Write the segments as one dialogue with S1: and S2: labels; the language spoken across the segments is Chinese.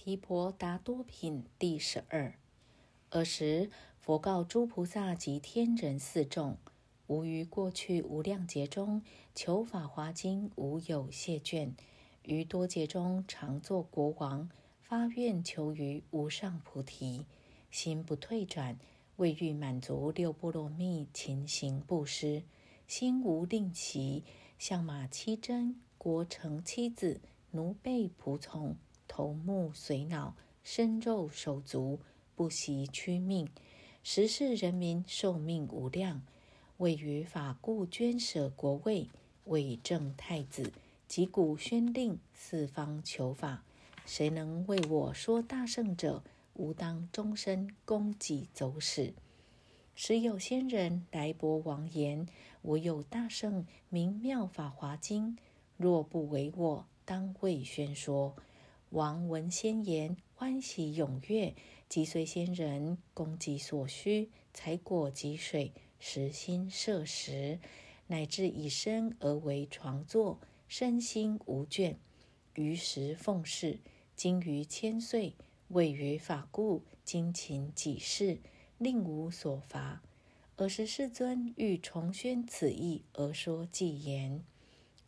S1: 提婆达多品第十二。尔时，佛告诸菩萨及天人四众：吾于过去无量劫中求法华经，无有谢卷。于多劫中常作国王，发愿求于无上菩提，心不退转，为欲满足六波罗蜜，勤行布施，心无吝惜，相马七真，国城妻子，奴婢仆从。头目髓脑身肉手足不惜屈命，十世人民寿命无量，为于法故捐舍国位，为正太子，击鼓宣令四方求法。谁能为我说大圣者，吾当终身供给走使。时有仙人来博王言：我有大圣名妙法华经，若不为我，当为宣说。王闻仙言，欢喜踊跃，即随仙人供给所需，采果及水，实心摄食，乃至以身而为床座，身心无倦。于时奉事，经于千岁，位于法故，精勤己事，令无所乏。尔时世尊欲重宣此意，而说偈言：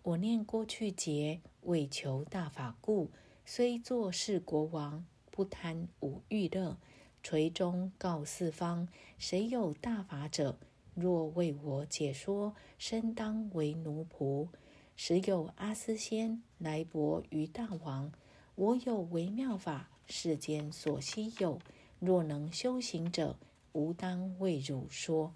S1: 我念过去劫，为求大法故。虽作是国王，不贪五欲乐，垂中告四方：谁有大法者，若为我解说，身当为奴仆。时有阿斯仙来博于大王：我有微妙法，世间所稀有，若能修行者，吾当为汝说。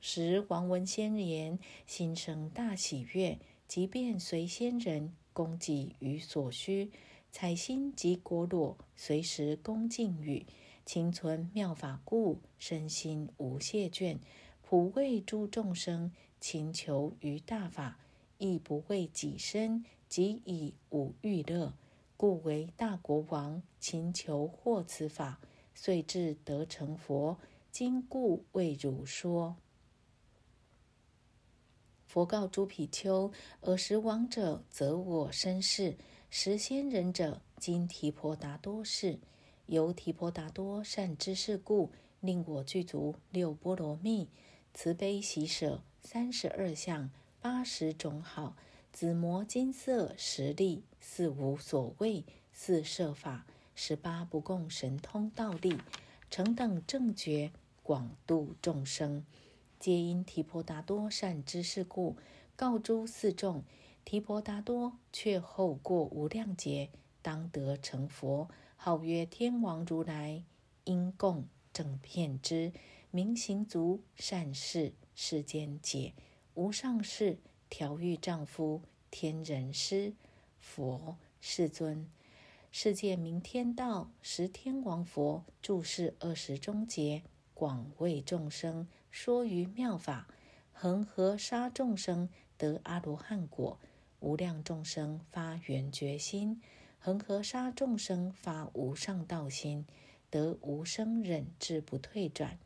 S1: 时王闻仙言，心生大喜悦，即便随仙人供给于所需。采心及果裸，随时恭敬语，勤存妙法故，身心无懈倦。普为诸众生，勤求于大法，亦不为己身，即以五欲乐，故为大国王，勤求获此法，遂至得成佛。今故为汝说。佛告诸比丘：尔时王者，则我身世。实仙人者，今提婆达多是。由提婆达多善知识故，令我具足六波罗蜜，慈悲喜舍三十二相，八十种好，紫磨金色十力，四无所谓，四摄法，十八不共神通道力，成等正觉，广度众生，皆因提婆达多善知识故，告诸四众。提婆达多却后过无量劫，当得成佛，号曰天王如来。因供正遍知，明行足，善事世间解，无上士调御丈夫，天人师佛世尊，世界名天道，十天王佛住世二十中劫，广为众生说于妙法，恒河沙众生得阿罗汉果。无量众生发圆觉心，恒河沙众生发无上道心，得无生忍智不退转。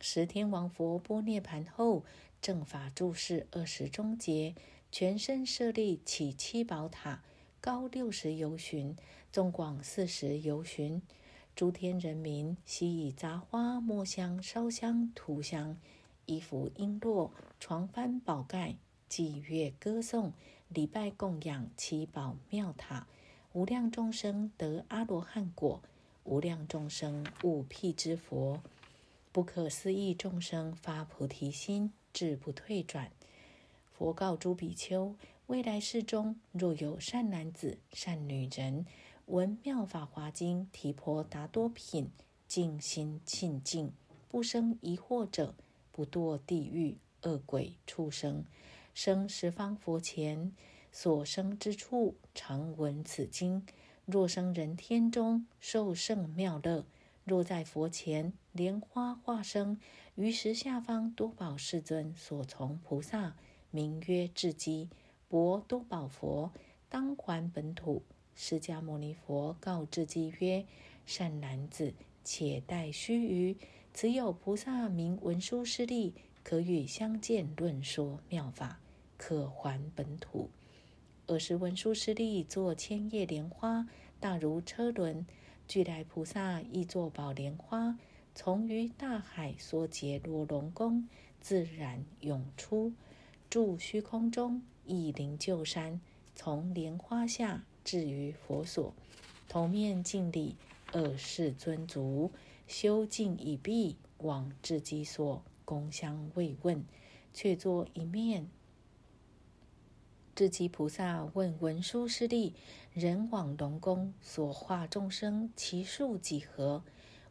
S1: 十天王佛波涅盘后，正法住世二十中劫，全身舍利起七宝塔，高六十由旬，纵广四十由旬。诸天人民悉以杂花、墨香、烧香、涂香，衣服璎珞、床幡宝盖，祭乐歌颂。礼拜供养七宝妙塔，无量众生得阿罗汉果，无量众生悟辟之佛，不可思议众生发菩提心，志不退转。佛告诸比丘：未来世中，若有善男子、善女人，闻妙法华经提婆达多品，静心清净，不生疑惑者，不堕地狱、恶鬼、畜生。生十方佛前所生之处，常闻此经。若生人天中，受胜妙乐；若在佛前莲花化生，于时下方多宝世尊所从菩萨，名曰智积，薄多宝佛，当还本土。释迦牟尼佛告智积曰：“善男子，且待须臾，此有菩萨名文殊师利，可与相见论说妙法。”可还本土。尔时文殊师利作千叶莲花，大如车轮，俱来菩萨亦作宝莲花，从于大海所结罗龙宫，自然涌出，住虚空中，一灵救山，从莲花下至于佛所，头面敬礼，二世尊足，修净已毕，往至基所，供香慰问，却作一面。智积菩萨问文殊师利：“人往龙宫所化众生，其数几何？”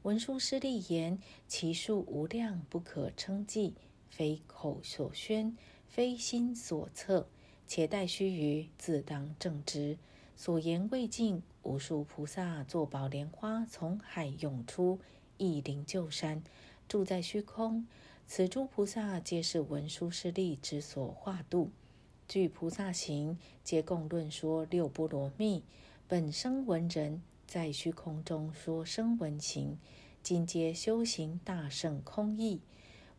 S1: 文殊师利言：“其数无量，不可称计，非口所宣，非心所测。且待须臾，自当正知。所言未尽，无数菩萨作宝莲花，从海涌出，一灵救山，住在虚空。此诸菩萨皆是文殊师利之所化度。”据菩萨行，皆共论说六波罗蜜。本生闻人，在虚空中说声闻行，今皆修行大圣空义。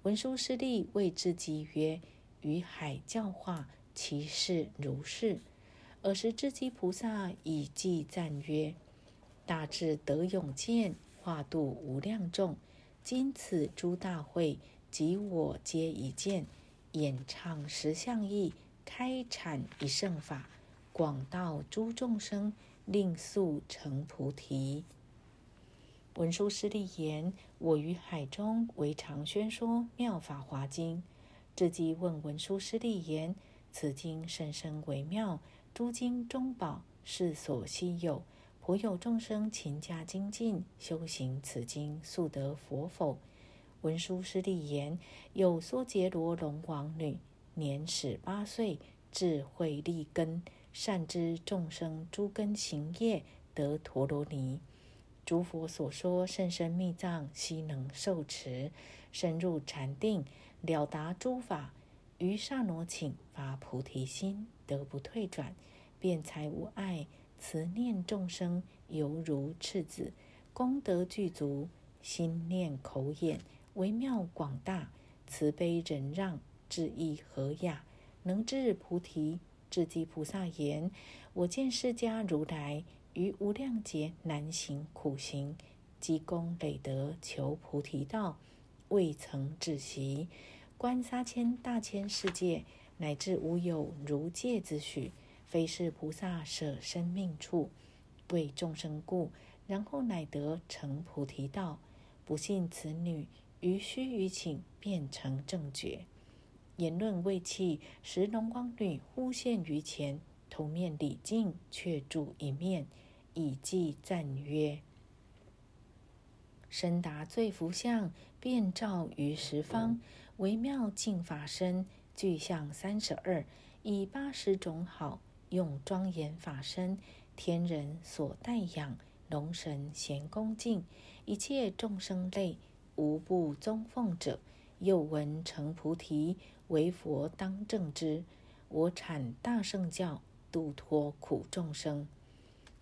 S1: 文殊师利谓之即曰：“于海教化，其事如是。”尔时智积菩萨以偈赞曰：“大智德勇健，化度无量众。今此诸大会，即我皆已见，演唱十相义。”开阐一圣法，广道诸众生，令速成菩提。文殊师利言：“我于海中为常宣说妙法华经。”智积问文殊师利言：“此经甚深微妙，诸经中宝，世所稀有。颇有众生勤加精进，修行此经，速得佛否？”文殊师利言：“有娑竭罗龙王女。”年始八岁，智慧立根，善知众生诸根行业，得陀罗尼。诸佛所说甚深密藏，悉能受持，深入禅定，了达诸法。于萨罗请发菩提心，得不退转，辩才无碍，慈念众生，犹如赤子，功德具足，心念口眼微妙广大，慈悲忍让。智意和雅，能至菩提。智积菩萨言：“我见释迦如来于无量劫难行苦行，积功累德求菩提道，未曾止息。观三千大千世界，乃至无有如戒之许，非是菩萨舍生命处，为众生故，然后乃得成菩提道。不信此女于须臾请，变成正觉。”言论未弃，时龙光女忽现于前，头面礼敬，却住一面，以偈赞曰：“身达最福相，遍照于十方，微妙净法身，具象三十二，以八十种好，用庄严法身，天人所代养，龙神咸恭敬，一切众生类，无不宗奉者。又闻成菩提。”为佛当正之，我产大圣教，度脱苦众生。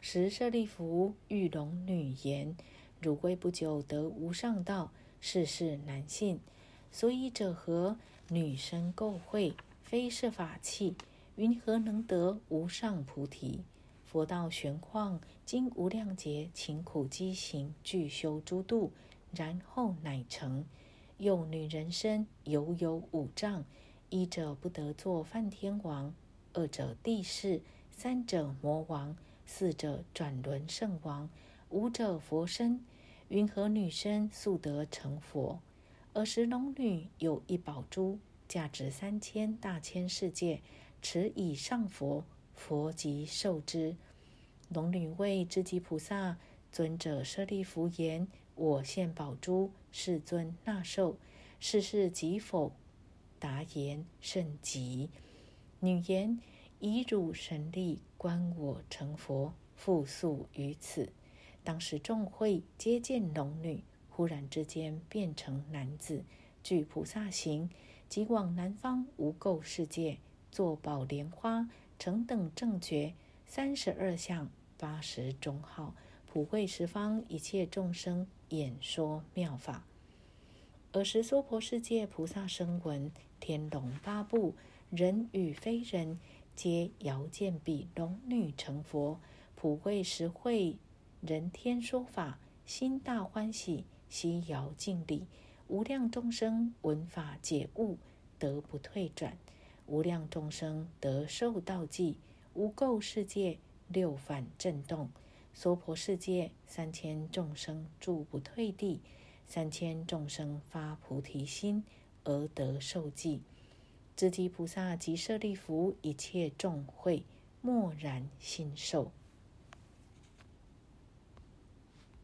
S1: 时舍利弗遇龙女言：“汝归不久得无上道，世事难信。所以者何？女身垢秽，非是法器，云何能得无上菩提？佛道玄旷，经无量劫勤苦积行，具修诸度，然后乃成。”又女人身犹有五丈，一者不得作梵天王，二者地势，三者魔王，四者转轮圣王，五者佛身。云何女身速得成佛？尔时龙女有一宝珠，价值三千大千世界，持以上佛，佛即受之。龙女谓智积菩萨尊者舍利弗言。我现宝珠，世尊纳受。世事即否？答言甚急。女言：以汝神力观我成佛，复宿于此。当时众会皆见龙女，忽然之间变成男子，具菩萨行，即往南方无垢世界，作宝莲花，成等正觉，三十二相，八十种好，普惠十方一切众生。演说妙法，尔时娑婆世界菩萨声闻、天龙八部、人与非人，皆遥见彼龙女成佛，普惠实惠人天说法，心大欢喜，悉遥敬礼。无量众生闻法解悟，得不退转；无量众生得受道记，无垢世界六反震动。娑婆世界三千众生住不退地，三千众生发菩提心而得受记。智积菩萨及舍利弗，一切众会默然心受。